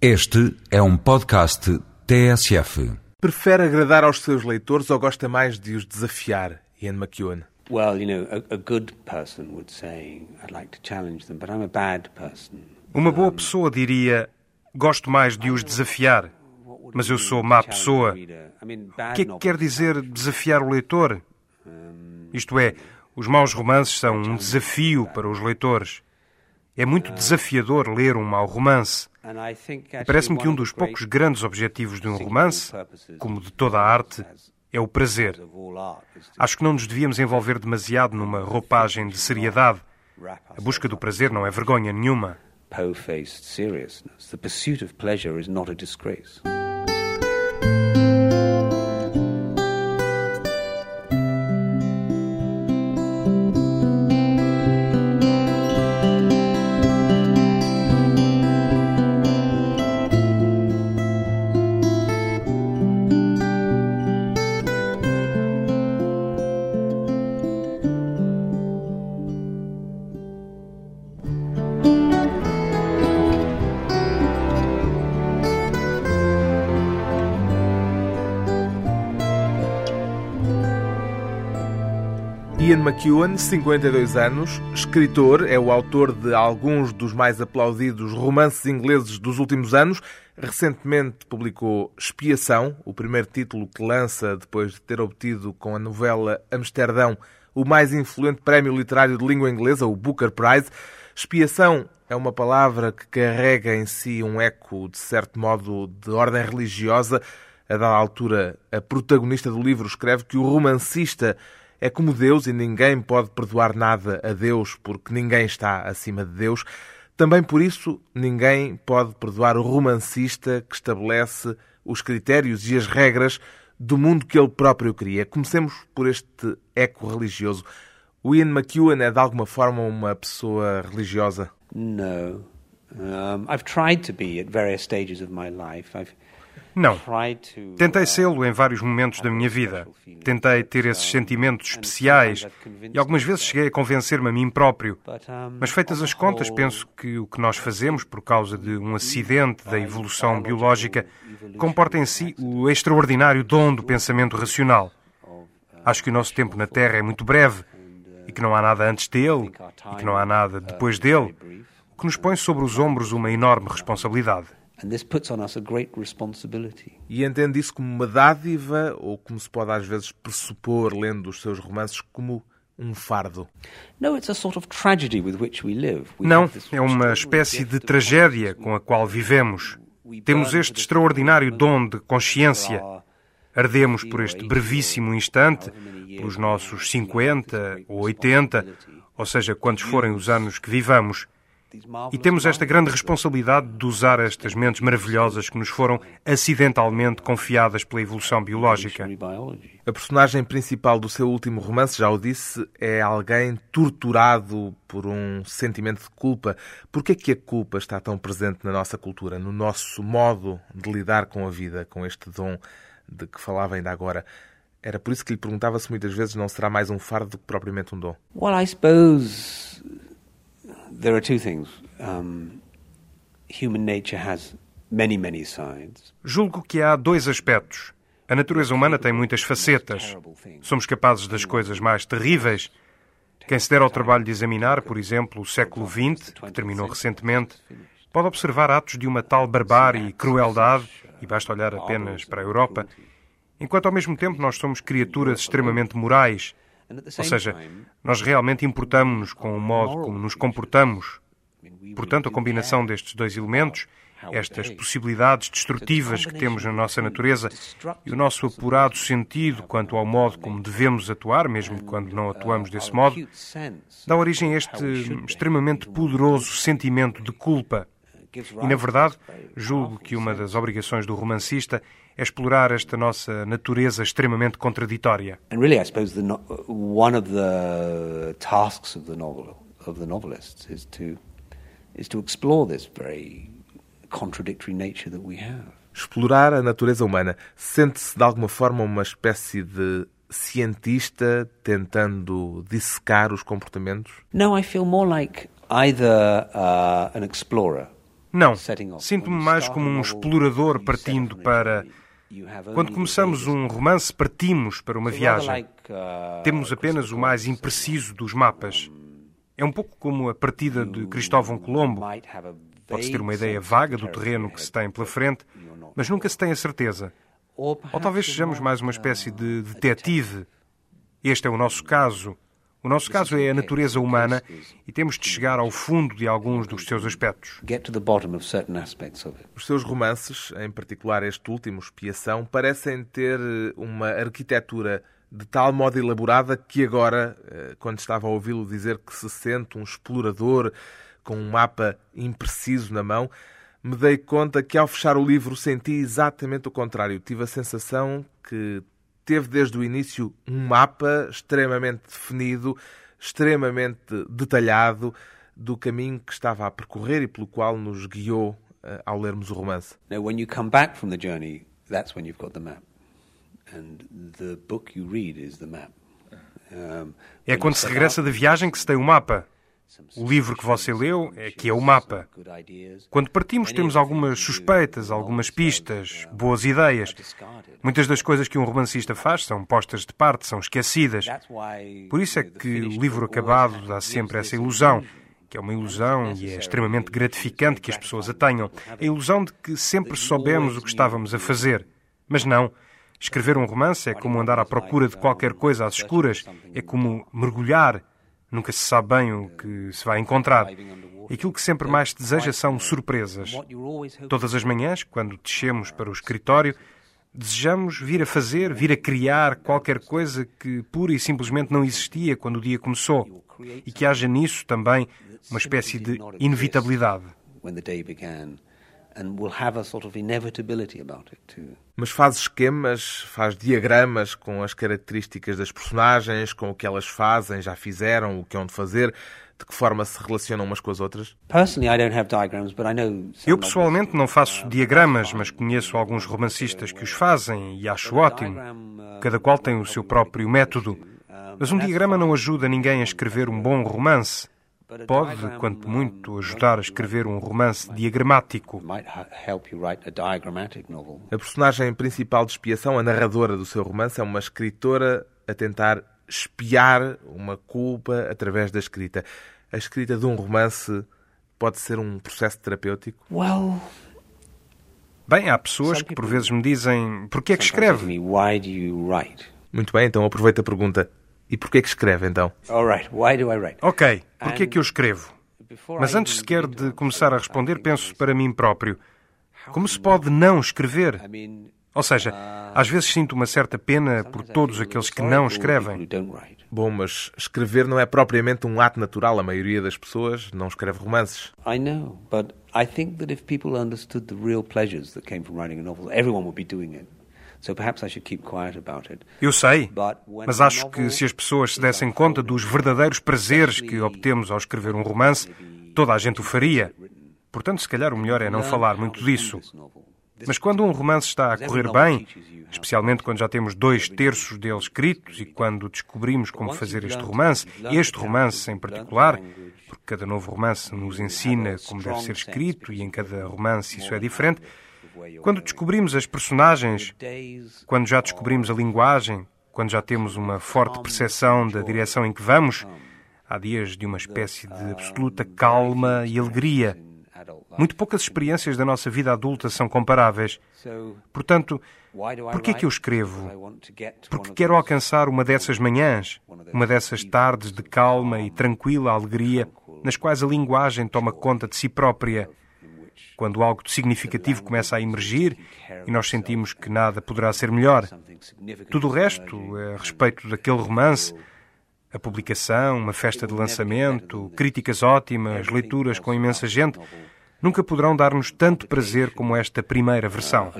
Este é um podcast TSF. Prefere agradar aos seus leitores ou gosta mais de os desafiar, Ian McEwan? Well, you know, a, a good person would say, I'd like to challenge them, but I'm a bad person. Uma boa pessoa diria: Gosto mais de os desafiar, mas eu sou má pessoa. O que é que quer dizer desafiar o leitor? Isto é, os maus romances são um desafio para os leitores. É muito desafiador ler um mau romance. Parece-me que um dos poucos grandes objetivos de um romance, como de toda a arte, é o prazer. Acho que não nos devíamos envolver demasiado numa roupagem de seriedade. A busca do prazer não é vergonha nenhuma. Po-faced seriousness. The pursuit of pleasure is not a disgrace. Ian McEwan, 52 anos, escritor, é o autor de alguns dos mais aplaudidos romances ingleses dos últimos anos. Recentemente publicou Expiação, o primeiro título que lança depois de ter obtido com a novela Amsterdão o mais influente prémio literário de língua inglesa, o Booker Prize. Expiação é uma palavra que carrega em si um eco, de certo modo, de ordem religiosa. A dada altura, a protagonista do livro escreve que o romancista é como Deus e ninguém pode perdoar nada a Deus porque ninguém está acima de Deus. Também por isso, ninguém pode perdoar o romancista que estabelece os critérios e as regras do mundo que ele próprio cria. Comecemos por este eco religioso. O Ian McEwan é de alguma forma uma pessoa religiosa? No. Um, I've tried to be at various stages of my life. I've Não. Tentei sê-lo em vários momentos da minha vida. Tentei ter esses sentimentos especiais e algumas vezes cheguei a convencer-me a mim próprio. Mas feitas as contas, penso que o que nós fazemos por causa de um acidente da evolução biológica comporta em si o extraordinário dom do pensamento racional. Acho que o nosso tempo na Terra é muito breve e que não há nada antes dele e que não há nada depois dele, o que nos põe sobre os ombros uma enorme responsabilidade. And this puts on us a great responsibility. E entende isso como uma dádiva ou como se pode às vezes pressupor, lendo os seus romances, como um fardo? No, it's a sort of tragedy with which we live. We Não, have this é uma espécie de tragédia com a qual vivemos. Temos este extraordinário dom de consciência. Ardemos por este brevíssimo instante, pelos nossos 50 ou 80, ou seja, quantos forem os anos que vivamos. E temos esta grande responsabilidade de usar estas mentes maravilhosas que nos foram acidentalmente confiadas pela evolução biológica. A personagem principal do seu último romance, já o disse, é alguém torturado por um sentimento de culpa. Por que é que a culpa está tão presente na nossa cultura, no nosso modo de lidar com a vida, com este dom de que falava ainda agora? Era por isso que lhe perguntava se muitas vezes não será mais um fardo do que propriamente um dom. Well, I suppose there are two things. Um, human nature has many, many sides. Julgo que há dois aspectos. A natureza humana tem muitas facetas. Somos capazes das coisas mais terríveis. Quem se der ao trabalho de examinar, por exemplo, o século XX, que terminou recentemente, pode observar atos de uma tal barbárie e crueldade, e basta olhar apenas para a Europa, enquanto ao mesmo tempo nós somos criaturas extremamente morais. Ou seja, nós realmente importamos-nos com o modo como nos comportamos. Portanto, a combinação destes dois elementos, estas possibilidades destrutivas que temos na nossa natureza e o nosso apurado sentido quanto ao modo como devemos atuar, mesmo quando não atuamos desse modo, dá origem a este extremamente poderoso sentimento de culpa. E, na verdade, julgo que uma das obrigações do romancista é explorar esta nossa natureza extremamente contraditória. And really, I suppose the no- one of the tasks of the novel of the novelists is to is to explore this very contradictory nature that we have. Explorar a natureza humana. Sente-se de alguma forma uma espécie de cientista tentando dissecar os comportamentos? No, I feel more like either uh, an explorer Não, sinto-me mais como um explorador partindo para. Quando começamos um romance, partimos para uma viagem. uh, Temos apenas o mais impreciso dos mapas. É um pouco como a partida de Cristóvão Colombo. Pode-se ter uma ideia vaga do terreno que se tem pela frente, mas nunca se tem a certeza. Ou talvez sejamos mais uma espécie de detetive. Este é o nosso caso. O nosso caso é a natureza humana e temos de chegar ao fundo de alguns dos seus aspectos. get to the bottom of certain aspects of it. Os seus romances, em particular este último, Expiação, parecem ter eh, uma arquitetura de tal modo elaborada que agora, eh, quando estava a ouvi-lo dizer que se sente um explorador com um mapa impreciso na mão, me dei conta que ao fechar o livro senti exatamente o contrário. Tive a sensação que teve desde o início um mapa extremamente definido, extremamente detalhado do caminho que estava a percorrer e pelo qual nos guiou eh, ao lermos o romance. Now, when you come back from the journey, that's when you've got the map. And the book you read is the map. Um, É quando se regressa da viagem que se tem o mapa. O livro que você leu é que é o mapa. Quando partimos, temos algumas suspeitas, algumas pistas, boas ideias. Muitas das coisas que um romancista faz são postas de parte, são esquecidas. Por isso é que o livro acabado dá sempre essa ilusão, que é uma ilusão e é extremamente gratificante que as pessoas a tenham. A ilusão de que sempre soubemos o que estávamos a fazer. Mas não. Escrever um romance é como andar à procura de qualquer coisa às escuras, é como mergulhar. Nunca se sabe bem o que se vai encontrar. Aquilo que sempre mais se deseja são surpresas. Todas as manhãs, quando descemos para o escritório, desejamos vir a fazer, vir a criar qualquer coisa que pura e simplesmente não existia quando o dia começou. E que haja nisso também uma espécie de inevitabilidade. Mas faz esquemas, faz diagramas com as características das personagens, com o que elas fazem, já fizeram, o que hão de fazer, de que forma se relacionam umas com as outras. Eu pessoalmente não faço diagramas, mas conheço alguns romancistas que os fazem e acho ótimo. Cada qual tem o seu próprio método. Mas um diagrama não ajuda ninguém a escrever um bom romance. Pode, quanto muito, ajudar a escrever um romance diagramático. a personagem principal de expiação, a narradora do seu romance, é uma escritora a tentar espiar uma culpa através da escrita. A escrita de um romance pode ser um processo terapêutico? Well, Bem, há pessoas que por vezes me dizem porquê é que escreve? Muito bem, então aproveita a pergunta. E porquê que escreve, então? All right, why do I write? Ok, porquê é que eu escrevo? Mas antes sequer de começar a responder, penso para mim próprio: como se pode não escrever? Ou seja, às vezes sinto uma certa pena por todos aqueles que não escrevem. Bom, mas escrever não é propriamente um ato natural. A maioria das pessoas não escreve romances. I know, but I think that if people understood the real pleasures that came from writing a novel, everyone would be doing it. Eu sei, mas acho que se as pessoas se dessem conta dos verdadeiros prazeres que obtemos ao escrever um romance, toda a gente o faria. Portanto, se calhar o melhor é não falar muito disso. Mas quando um romance está a correr bem, especialmente quando já temos dois terços dele escritos e quando descobrimos como fazer este romance, este romance em particular, porque cada novo romance nos ensina como deve ser escrito e em cada romance isso é diferente, quando descobrimos as personagens, quando já descobrimos a linguagem, quando já temos uma forte percepção da direção em que vamos, há dias de uma espécie de absoluta calma e alegria. Muito poucas experiências da nossa vida adulta são comparáveis. Portanto, por que é que eu escrevo? Porque quero alcançar uma dessas manhãs, uma dessas tardes de calma e tranquila alegria, nas quais a linguagem toma conta de si própria. Quando algo de significativo começa a emergir e nós sentimos que nada poderá ser melhor. Tudo o resto, a respeito daquele romance, a publicação, uma festa de lançamento, críticas ótimas, leituras com imensa gente, nunca poderão dar-nos tanto prazer como esta primeira versão.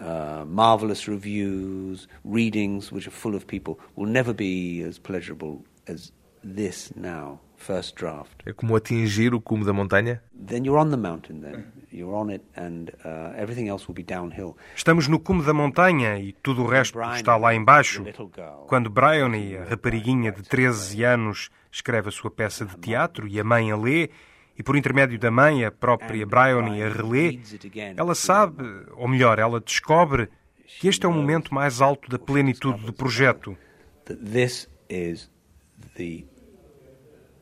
Uh, marvelous reviews, readings which are full of people will never be as pleasurable as this now, first draft. É como atingir o cume da montanha? Then you're on the mountain then. You're on it and uh, everything else will be downhill. Estamos no cume da montanha e tudo o resto está lá embaixo. Quando Bryony, a rapariguinha de 13 anos, escreve a sua peça de teatro e a mãe a lê, e por intermédio da mãe, a própria Bryony a relê, ela sabe, ou melhor, ela descobre que este é o momento mais alto da plenitude do projeto. This is the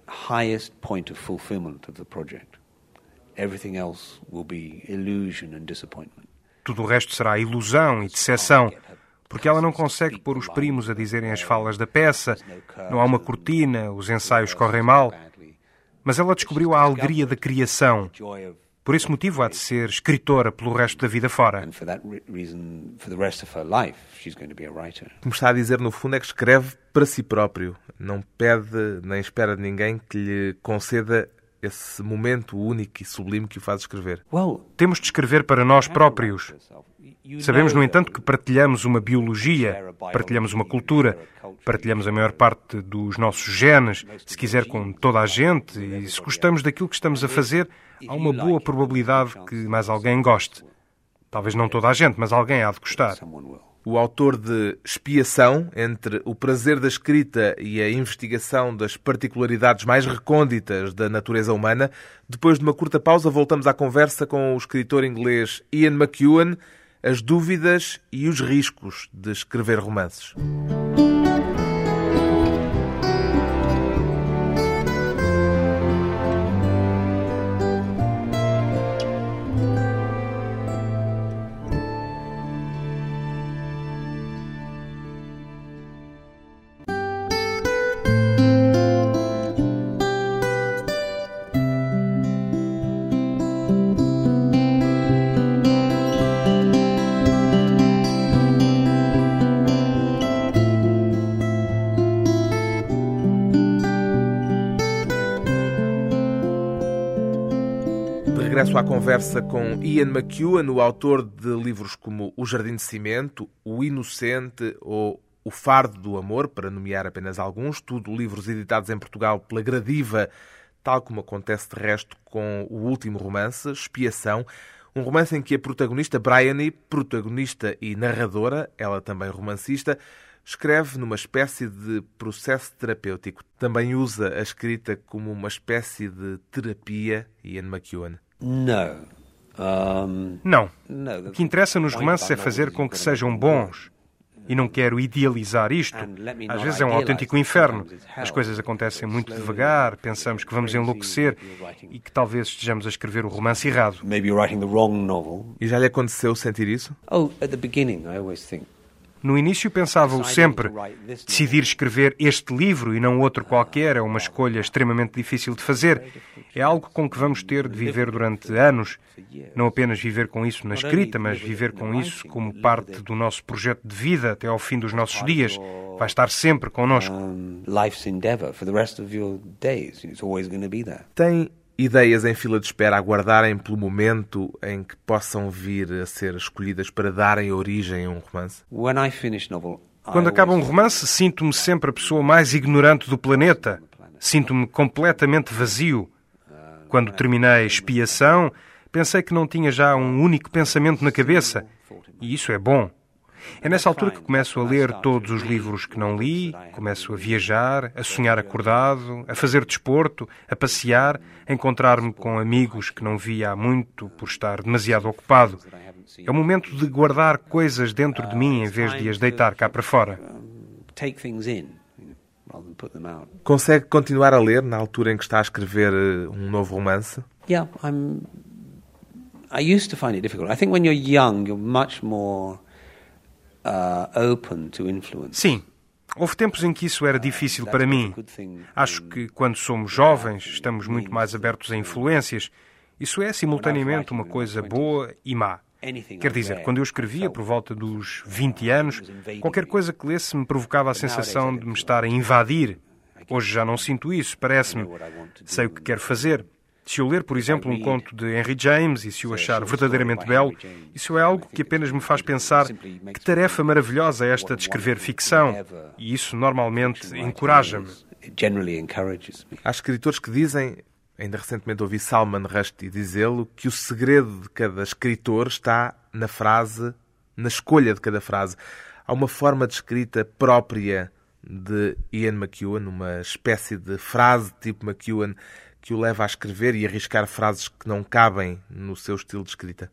highest point of fulfillment of the project. Everything else will be illusion and disappointment. Tudo o resto será ilusão e decepção, porque ela não consegue pôr os primos a dizerem as falas da peça, não há uma cortina, os ensaios correm mal. Mas ela descobriu a alegria da criação. Por esse motivo há de ser escritora pelo resto da vida fora. Como está a dizer, no fundo, é que escreve para si próprio. Não pede nem espera de ninguém que lhe conceda esse momento único e sublime que o faz escrever. Temos de escrever para nós próprios. Sabemos, no entanto, que partilhamos uma biologia, partilhamos uma cultura, partilhamos a maior parte dos nossos genes, se quiser com toda a gente, e se gostamos daquilo que estamos a fazer, há uma boa probabilidade que mais alguém goste. Talvez não toda a gente, mas alguém há de gostar. O autor de Expiação, entre o prazer da escrita e a investigação das particularidades mais recônditas da natureza humana, depois de uma curta pausa, voltamos à conversa com o escritor inglês Ian McEwan, as dúvidas e os riscos de escrever romances. Regresso à conversa com Ian McEwan, o autor de livros como O Jardim de Cimento, O Inocente ou O Fardo do Amor, para nomear apenas alguns, tudo livros editados em Portugal pela Gradiva, tal como acontece de resto com o último romance, Expiação, um romance em que a protagonista Bryony, protagonista e narradora, ela também romancista, escreve numa espécie de processo terapêutico. Também usa a escrita como uma espécie de terapia, Ian McEwan. Não. Não. O que interessa nos romances é fazer com que sejam bons. E não quero idealizar isto. Às vezes é um autêntico inferno. As coisas acontecem muito devagar, pensamos que vamos enlouquecer e que talvez estejamos a escrever o romance errado. E já lhe aconteceu sentir isso? Oh, at the beginning, I always think no início pensava-o sempre. Decidir escrever este livro e não outro qualquer é uma escolha extremamente difícil de fazer. É algo com que vamos ter de viver durante anos. Não apenas viver com isso na escrita, mas viver com isso como parte do nosso projeto de vida até ao fim dos nossos dias. Vai estar sempre connosco. Tem ideias em fila de espera a aguardarem pelo momento em que possam vir a ser escolhidas para darem origem a um romance? Quando acaba um romance, sinto-me sempre a pessoa mais ignorante do planeta. Sinto-me completamente vazio. Quando terminei Expiação, pensei que não tinha já um único pensamento na cabeça. E isso é bom. É nessa altura que começo a ler todos os livros que não li, começo a viajar, a sonhar acordado, a fazer desporto, a passear, a encontrar-me com amigos que não via há muito por estar demasiado ocupado. É o momento de guardar coisas dentro de mim em vez de as deitar cá para fora. Consegue continuar a ler na altura em que está a escrever eh, um novo romance? Yeah, I'm. I used to find it difficult. I think when you're young, you're much more Sim, houve tempos em que isso era difícil para mim. Acho que quando somos jovens estamos muito mais abertos a influências. Isso é simultaneamente uma coisa boa e má. Quer dizer, quando eu escrevia por volta dos 20 anos, qualquer coisa que lesse me provocava a sensação de me estar a invadir. Hoje já não sinto isso, parece-me. Sei o que quero fazer. Se eu ler, por exemplo, um conto de Henry James e se o achar verdadeiramente belo, isso é algo que apenas me faz pensar que tarefa maravilhosa é esta de escrever ficção. E isso normalmente encoraja-me. Há escritores que dizem, ainda recentemente ouvi Salman Rushdie dizê-lo, que o segredo de cada escritor está na frase, na escolha de cada frase. Há uma forma de escrita própria de Ian McEwan, uma espécie de frase tipo McEwan que o leva a escrever e arriscar frases que não cabem no seu estilo de escrita?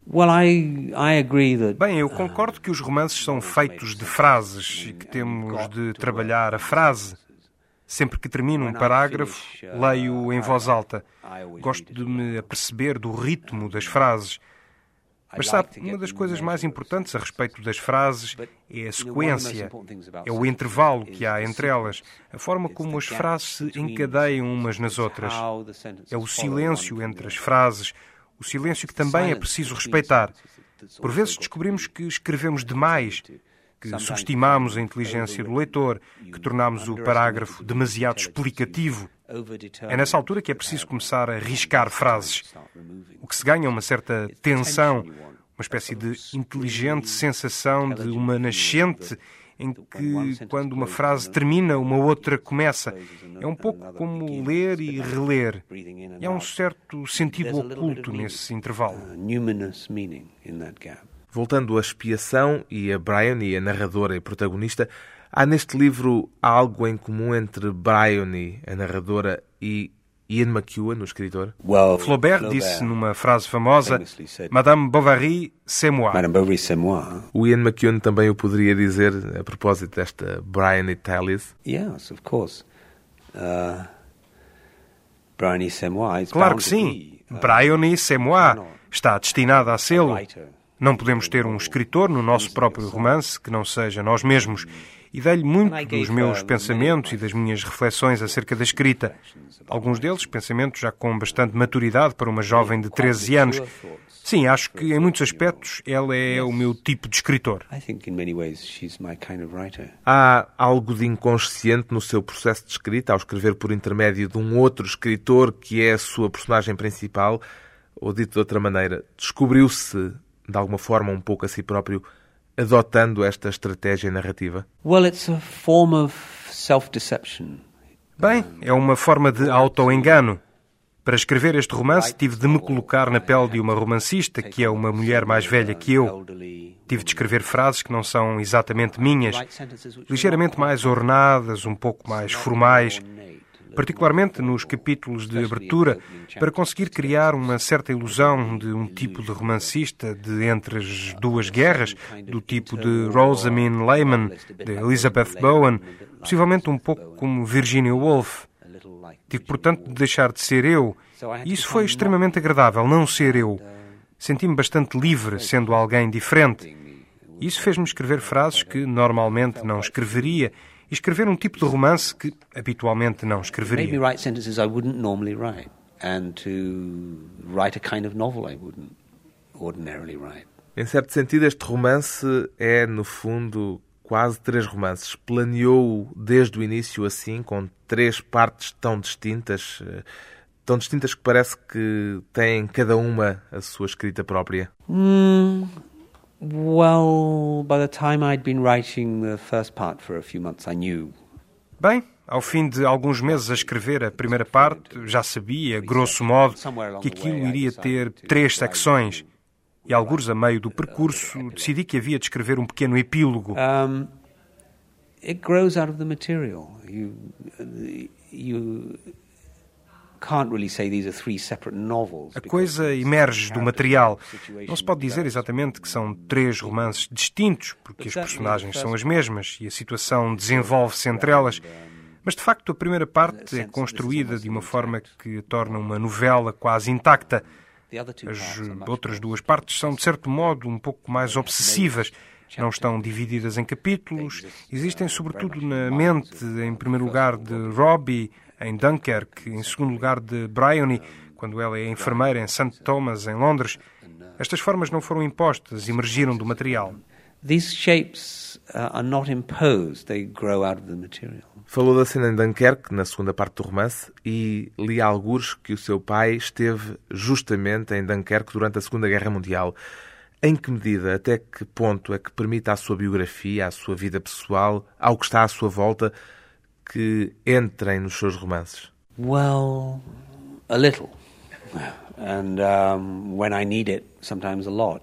Bem, eu concordo que os romances são feitos de frases e que temos de trabalhar a frase. Sempre que termino um parágrafo, leio em voz alta. Gosto de me aperceber do ritmo das frases. Mas sabe, uma das coisas mais importantes a respeito das frases é a sequência, é o intervalo que há entre elas, a forma como as frases se encadeiam umas nas outras. É o silêncio entre as frases, o silêncio que também é preciso respeitar. Por vezes descobrimos que escrevemos demais, que subestimamos a inteligência do leitor, que tornamos o parágrafo demasiado explicativo. É nessa altura que é preciso começar a riscar frases. O que se ganha é uma certa tensão, uma espécie de inteligente sensação de uma nascente em que, quando uma frase termina, uma outra começa. É um pouco como ler e reler. E há um certo sentido oculto nesse intervalo. Voltando à expiação e a Bryony, a narradora e protagonista, há neste livro algo em comum entre Bryony, a narradora, e Ian McEwan, o escritor? Well, Flaubert disse numa frase famosa: Madame Bovary, c'est moi. Madame Bovary, c'est moi. O Ian McEwan também o poderia dizer a propósito desta Bryony Tallis? Yes, of course. Uh, Bryony, c'est moi. Claro que sim. Bryony, c'est moi. Está destinada a sê-lo. Não podemos ter um escritor no nosso próprio romance que não seja nós mesmos. E dei-lhe muito dos meus pensamentos e das minhas reflexões acerca da escrita. Alguns deles, pensamentos já com bastante maturidade para uma jovem de 13 anos. Sim, acho que em muitos aspectos ela é o meu tipo de escritor. Há algo de inconsciente no seu processo de escrita ao escrever por intermédio de um outro escritor que é a sua personagem principal? Ou dito de outra maneira, descobriu-se de alguma forma um pouco a si próprio adotando esta estratégia narrativa? Well, it's a form of self-deception. Bem, é uma forma de auto-engano. Para escrever este romance, tive de me colocar na pele de uma romancista, que é uma mulher mais velha que eu. Tive de escrever frases que não são exatamente minhas, ligeiramente mais ornadas, um pouco mais formais particularmente nos capítulos de abertura, para conseguir criar uma certa ilusão de um tipo de romancista de entre as duas guerras, do tipo de Rosamund Lehman, de Elizabeth Bowen, possivelmente um pouco como Virginia Woolf. Tive, portanto, de deixar de ser eu, e isso foi extremamente agradável, não ser eu. Senti-me bastante livre sendo alguém diferente. Isso fez-me escrever frases que normalmente não escreveria e escrever um tipo de romance que habitualmente não escreveria. Maybe write sentences I wouldn't normally write and to write a kind of novel I wouldn't ordinarily write. Em certo sentido, este romance é, no fundo, quase três romances. Planeou desde o início assim, com três partes tão distintas, eh, tão distintas que parece que têm cada uma a sua escrita própria. Mm, well, by the time I'd been writing the first part for a few months, I knew. Bem, ao fim de alguns meses a escrever a primeira parte, já sabia, grosso modo, que aquilo iria ter três secções. E, alguns a meio do percurso, decidi que havia de escrever um pequeno epílogo. Um, it grows out of the material. You, you a coisa emerge do material. Não se pode dizer exatamente que são três romances distintos, porque as personagens são as mesmas e a situação desenvolve-se entre elas. Mas de facto a primeira parte é construída de uma forma que torna uma novela quase intacta. As outras duas partes são, de certo modo, um pouco mais obsessivas. Não estão divididas em capítulos, existem sobretudo na mente, em primeiro lugar, de Robbie, em Dunkerque, em segundo lugar de Bryony, quando ela é enfermeira em St. Thomas, em Londres. Estas formas não foram impostas, emergiram do material. These shapes uh, are not imposed, they grow out of the material. Falou da cena em Dunkerque, na segunda parte do romance, e li alguns que o seu pai esteve justamente em Dunkerque durante a Segunda Guerra Mundial. Em que medida, até que ponto é que permite à sua biografia, à sua vida pessoal, ao que está à sua volta, que entrem nos seus romances? Well, a little. And um, when I need it, sometimes a lot.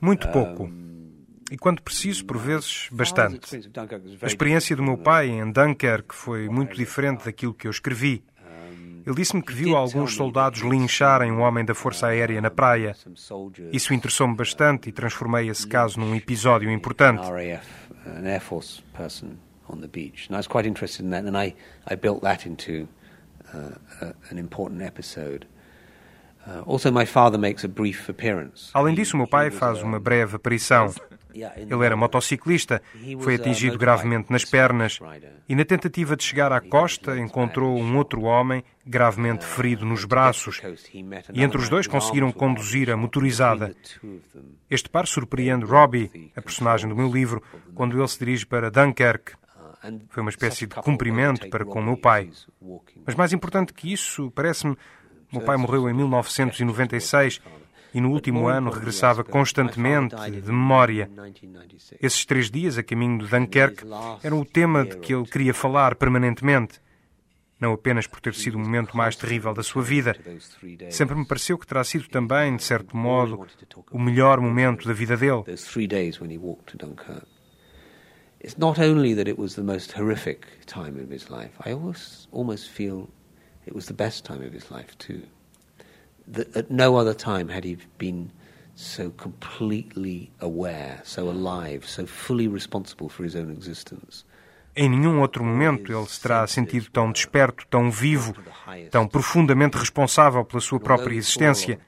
Muito pouco. E quando preciso, por vezes, bastante. A experiência do meu pai em Dunkerque foi muito diferente daquilo que eu escrevi. Ele disse-me que viu alguns soldados lincharem um homem da Força Aérea na praia. Isso interessou-me bastante e transformei esse caso num episódio importante. On the beach. And I was quite interested in that, and I, I built that into uh, an important episode. Além disso, meu pai faz uma breve aparição. Ele era motociclista, foi atingido gravemente nas pernas e, na tentativa de chegar à costa, encontrou um outro homem gravemente ferido nos braços. E entre os dois conseguiram conduzir a motorizada. Este par surpreende Robbie, a personagem do meu livro, quando ele se dirige para Dunkerque. Foi uma espécie de cumprimento para com meu pai. Mas mais importante que isso, parece-me meu pai morreu em 1996 e no último ano regressava constantemente de memória. Esses três dias a caminho de Dunkerque eram o tema de que ele queria falar permanentemente. Não apenas por ter sido o momento mais terrível da sua vida. Sempre me pareceu que terá sido também, de certo modo, o melhor momento da vida dele. It's not only that it was the most horrific time of his life. I almost, almost feel It was the best time of his life, too. That at no other time had he been so completely aware, so alive, so fully responsible for his own existence. Em nenhum outro momento ele se terá sentido tão desperto, tão vivo, tão profundamente responsável pela sua própria existência.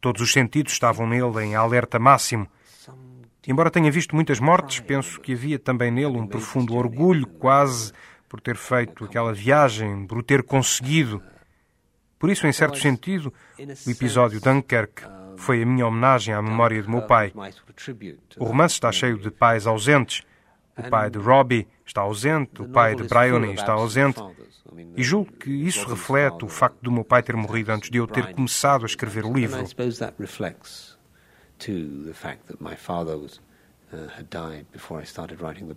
Todos os sentidos estavam nele em alerta máximo. Embora tenha visto muitas mortes, penso que havia também nele um profundo orgulho, quase por ter feito aquela viagem, por o ter conseguido. Por isso, em certo sentido, o episódio Dunkerque foi a minha homenagem à memória de meu pai. O romance está cheio de pais ausentes. O pai de Robbie está ausente, o pai de Bryony está ausente. E julgo que isso reflete o facto do meu pai ter morrido antes de eu ter começado a escrever o livro.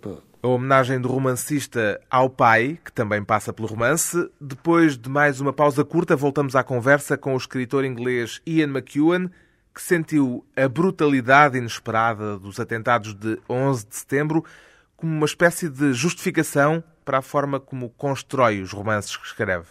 Uh, a homenagem do romancista ao pai, que também passa pelo romance. Depois de mais uma pausa curta, voltamos à conversa com o escritor inglês Ian McEwan, que sentiu a brutalidade inesperada dos atentados de 11 de setembro como uma espécie de justificação para a forma como constrói os romances que escreve.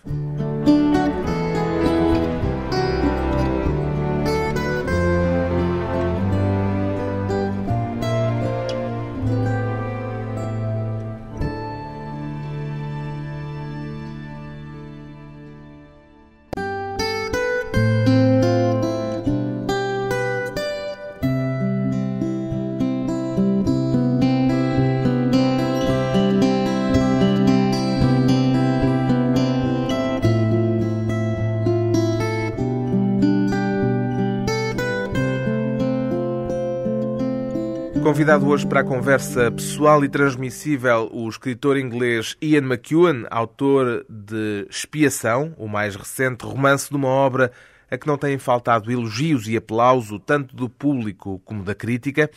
Hoje para a conversa pessoal e transmissível o escritor inglês Ian McEwan, autor de Expiação, o mais recente romance de uma obra a que não têm faltado elogios e aplauso tanto do público como da crítica.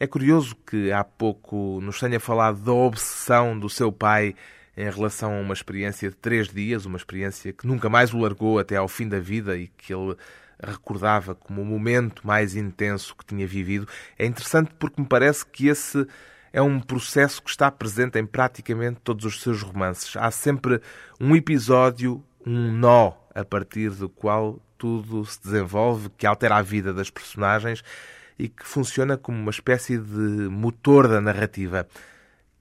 É curioso que há pouco nos tenha falado da obsessão do seu pai em relação a uma experiência de três dias, uma experiência que nunca mais o largou até ao fim da vida e que ele recordava como o momento mais intenso que tinha vivido. É interessante porque me parece que esse é um processo que está presente em praticamente todos os seus romances. Há sempre um episódio, um nó a partir do qual tudo se desenvolve, que altera a vida das personagens e que funciona como uma espécie de motor da narrativa.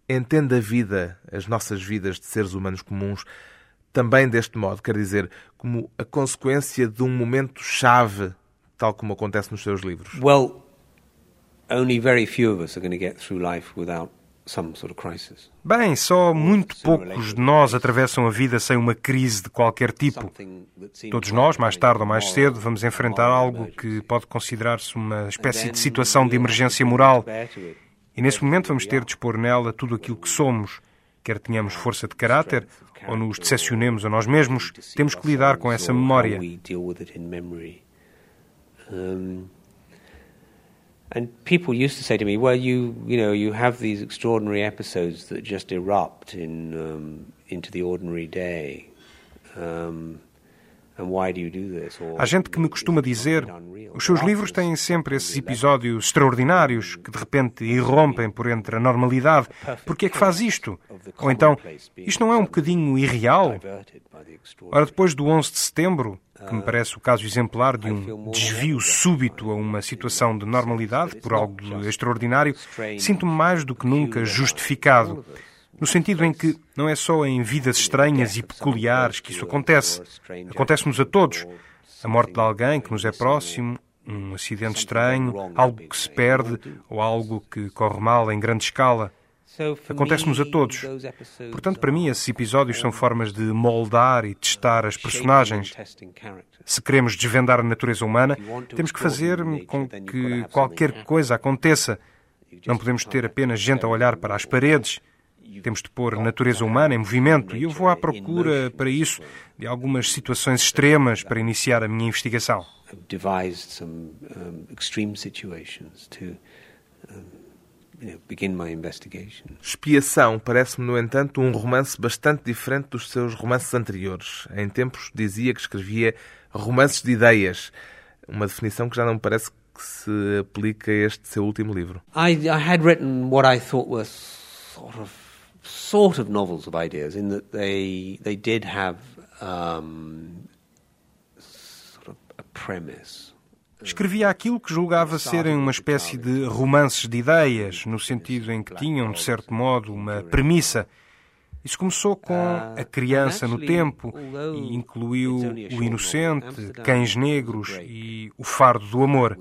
Entende a vida, as nossas vidas de seres humanos comuns, também deste modo, quer dizer, como a consequência de um momento chave, tal como acontece nos seus livros? Well, only very few of us are going to get through life without some sort of crisis. Bem, só muito poucos de nós atravessam a vida sem uma crise de qualquer tipo. Todos nós, mais tarde ou mais cedo, vamos enfrentar algo que pode considerar-se uma espécie de situação de emergência moral. E nesse momento vamos ter de expor nela tudo aquilo que somos, quer tenhamos força de caráter ou nos decepcionemos a nós mesmos, temos que lidar com essa memória. And people used to say to me, "Well, you, you know, you have these extraordinary episodes that just erupt in um, into the ordinary day." Um, Há gente que me costuma dizer: os seus livros têm sempre esses episódios extraordinários que de repente irrompem por entre a normalidade. Por que é que faz isto? Ou então, isto não é um bocadinho irreal? Ora, depois do 11 de setembro, que me parece o caso exemplar de um desvio súbito a uma situação de normalidade por algo extraordinário, sinto-me mais do que nunca justificado. No sentido em que não é só em vidas estranhas e peculiares que isso acontece. Acontece-nos a todos. A morte de alguém que nos é próximo, um acidente estranho, algo que se perde ou algo que corre mal em grande escala. Acontece-nos a todos. Portanto, para mim, esses episódios são formas de moldar e testar as personagens. Se queremos desvendar a natureza humana, temos que fazer com que qualquer coisa aconteça. Não podemos ter apenas gente a olhar para as paredes. Temos de pôr a natureza humana em movimento e eu vou à procura, para isso, de algumas situações extremas para iniciar a minha investigação. Expiação parece-me, no entanto, um romance bastante diferente dos seus romances anteriores. Em tempos dizia que escrevia romances de ideias, uma definição que já não me parece que se aplica a este seu último livro. I, I had written what I thought was sort of sort of novels of ideas in that they they did have um, sort of a premise. Escrevia aquilo que julgava serem uma espécie de romances de ideias, no sentido em que tinham, de certo modo, uma premissa. Isso começou com Ah, A Criança no Tempo e incluiu O Inocente, Cães Negros e O Fardo do Amor.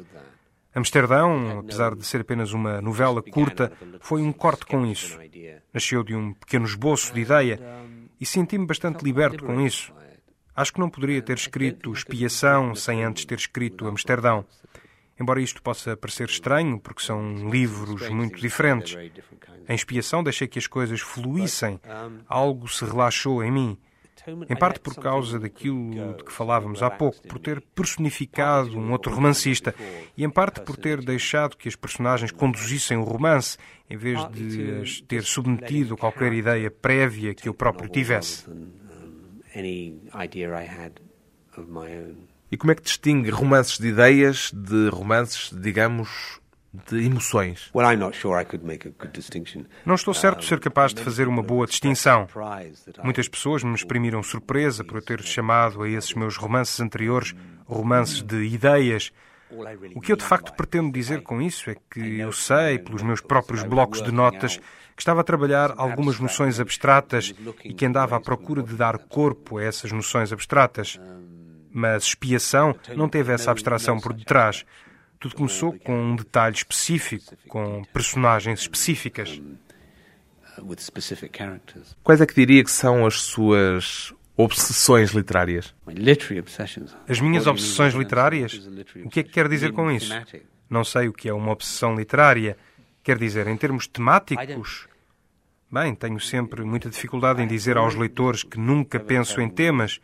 Amsterdão, apesar de ser apenas uma novela curta, foi um corte com isso. Nasceu de um pequeno esboço de ideia e senti-me bastante liberto com isso. Acho que não poderia ter escrito Expiação sem antes ter escrito Amsterdão. Embora isto possa parecer estranho, porque são livros muito diferentes. Em Expiação deixei que as coisas fluíssem, algo se relaxou em mim. Em parte por causa daquilo de que falávamos há pouco, por ter personificado um outro romancista, e em parte por ter deixado que as personagens conduzissem o romance, em vez de as ter submetido a qualquer ideia prévia que eu próprio tivesse. E como é que distingue romances de ideias de romances, digamos, de emoções? Não estou certo de ser capaz de fazer uma boa distinção. Muitas pessoas me exprimiram surpresa por eu ter chamado a esses meus romances anteriores romances de ideias. O que eu de facto pretendo dizer com isso é que eu sei, pelos meus próprios blocos de notas, que estava a trabalhar algumas noções abstratas e que andava à procura de dar corpo a essas noções abstratas. Mas expiação não teve essa abstração por detrás. Tudo começou com um detalhe específico, com personagens específicas. Quais é que diria que são as suas obsessões literárias? As minhas obsessões literárias? O que é que quer dizer com isso? Não sei o que é uma obsessão literária. Quer dizer, em termos temáticos? Bem, tenho sempre muita dificuldade em dizer aos leitores que nunca penso em temas.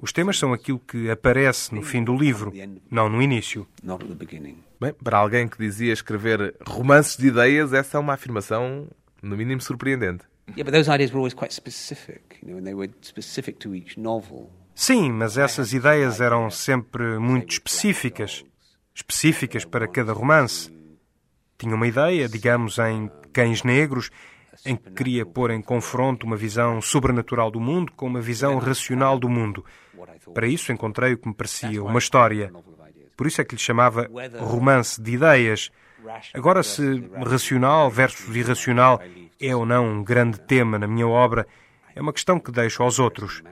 Os temas são aquilo que aparece no fim do livro, não no início. not at the beginning. Bem, para alguém que dizia escrever romances de ideias, essa é uma afirmação, no mínimo, surpreendente. Yeah, but those ideas were always quite specific, you know, and they were specific to each novel. Sim, mas essas ideias eram sempre muito específicas. Específicas para cada romance. Tinha uma ideia, digamos, em Cães Negros, em que queria pôr em confronto uma visão sobrenatural do mundo com uma visão racional do mundo. Para isso encontrei o que me parecia uma história. Por isso é que lhe chamava romance de ideias. Agora, se racional versus irracional é ou não um grande tema na minha obra, é uma questão que deixo aos outros.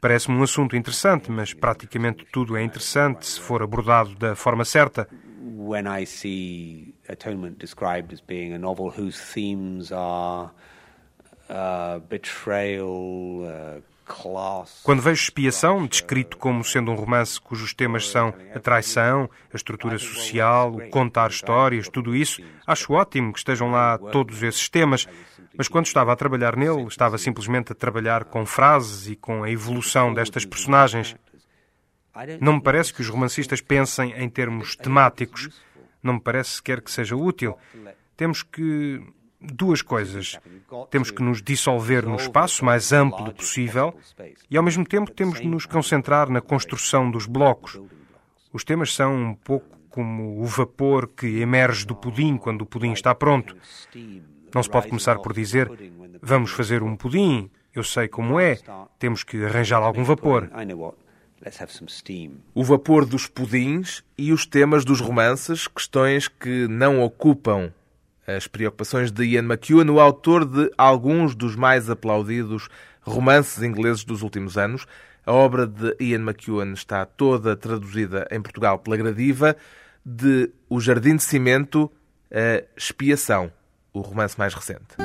Parece-me um assunto interessante, mas praticamente tudo é interessante se for abordado da forma certa. When I see Atonement described as being a novel whose themes are uh, betrayal, uh, class. Quando vejo Expiação, descrito como sendo um romance cujos temas são a traição, a estrutura social, o contar histórias, tudo isso, acho ótimo que estejam lá todos esses temas. Mas quando estava a trabalhar nele, estava simplesmente a trabalhar com frases e com a evolução destas personagens. Não me parece que os romancistas pensem em termos temáticos. Não me parece sequer que seja útil. Temos que duas coisas. Temos que nos dissolver no espaço mais amplo possível e, ao mesmo tempo, temos de nos concentrar na construção dos blocos. Os temas são um pouco como o vapor que emerge do pudim quando o pudim está pronto. Não se pode começar por dizer vamos fazer um pudim, eu sei como é, temos que arranjar algum vapor. O vapor dos pudins e os temas dos romances, questões que não ocupam as preocupações de Ian McEwan, o autor de alguns dos mais aplaudidos romances ingleses dos últimos anos. A obra de Ian McEwan está toda traduzida em Portugal pela Gradiva, de O Jardim de Cimento a Expiação, o romance mais recente.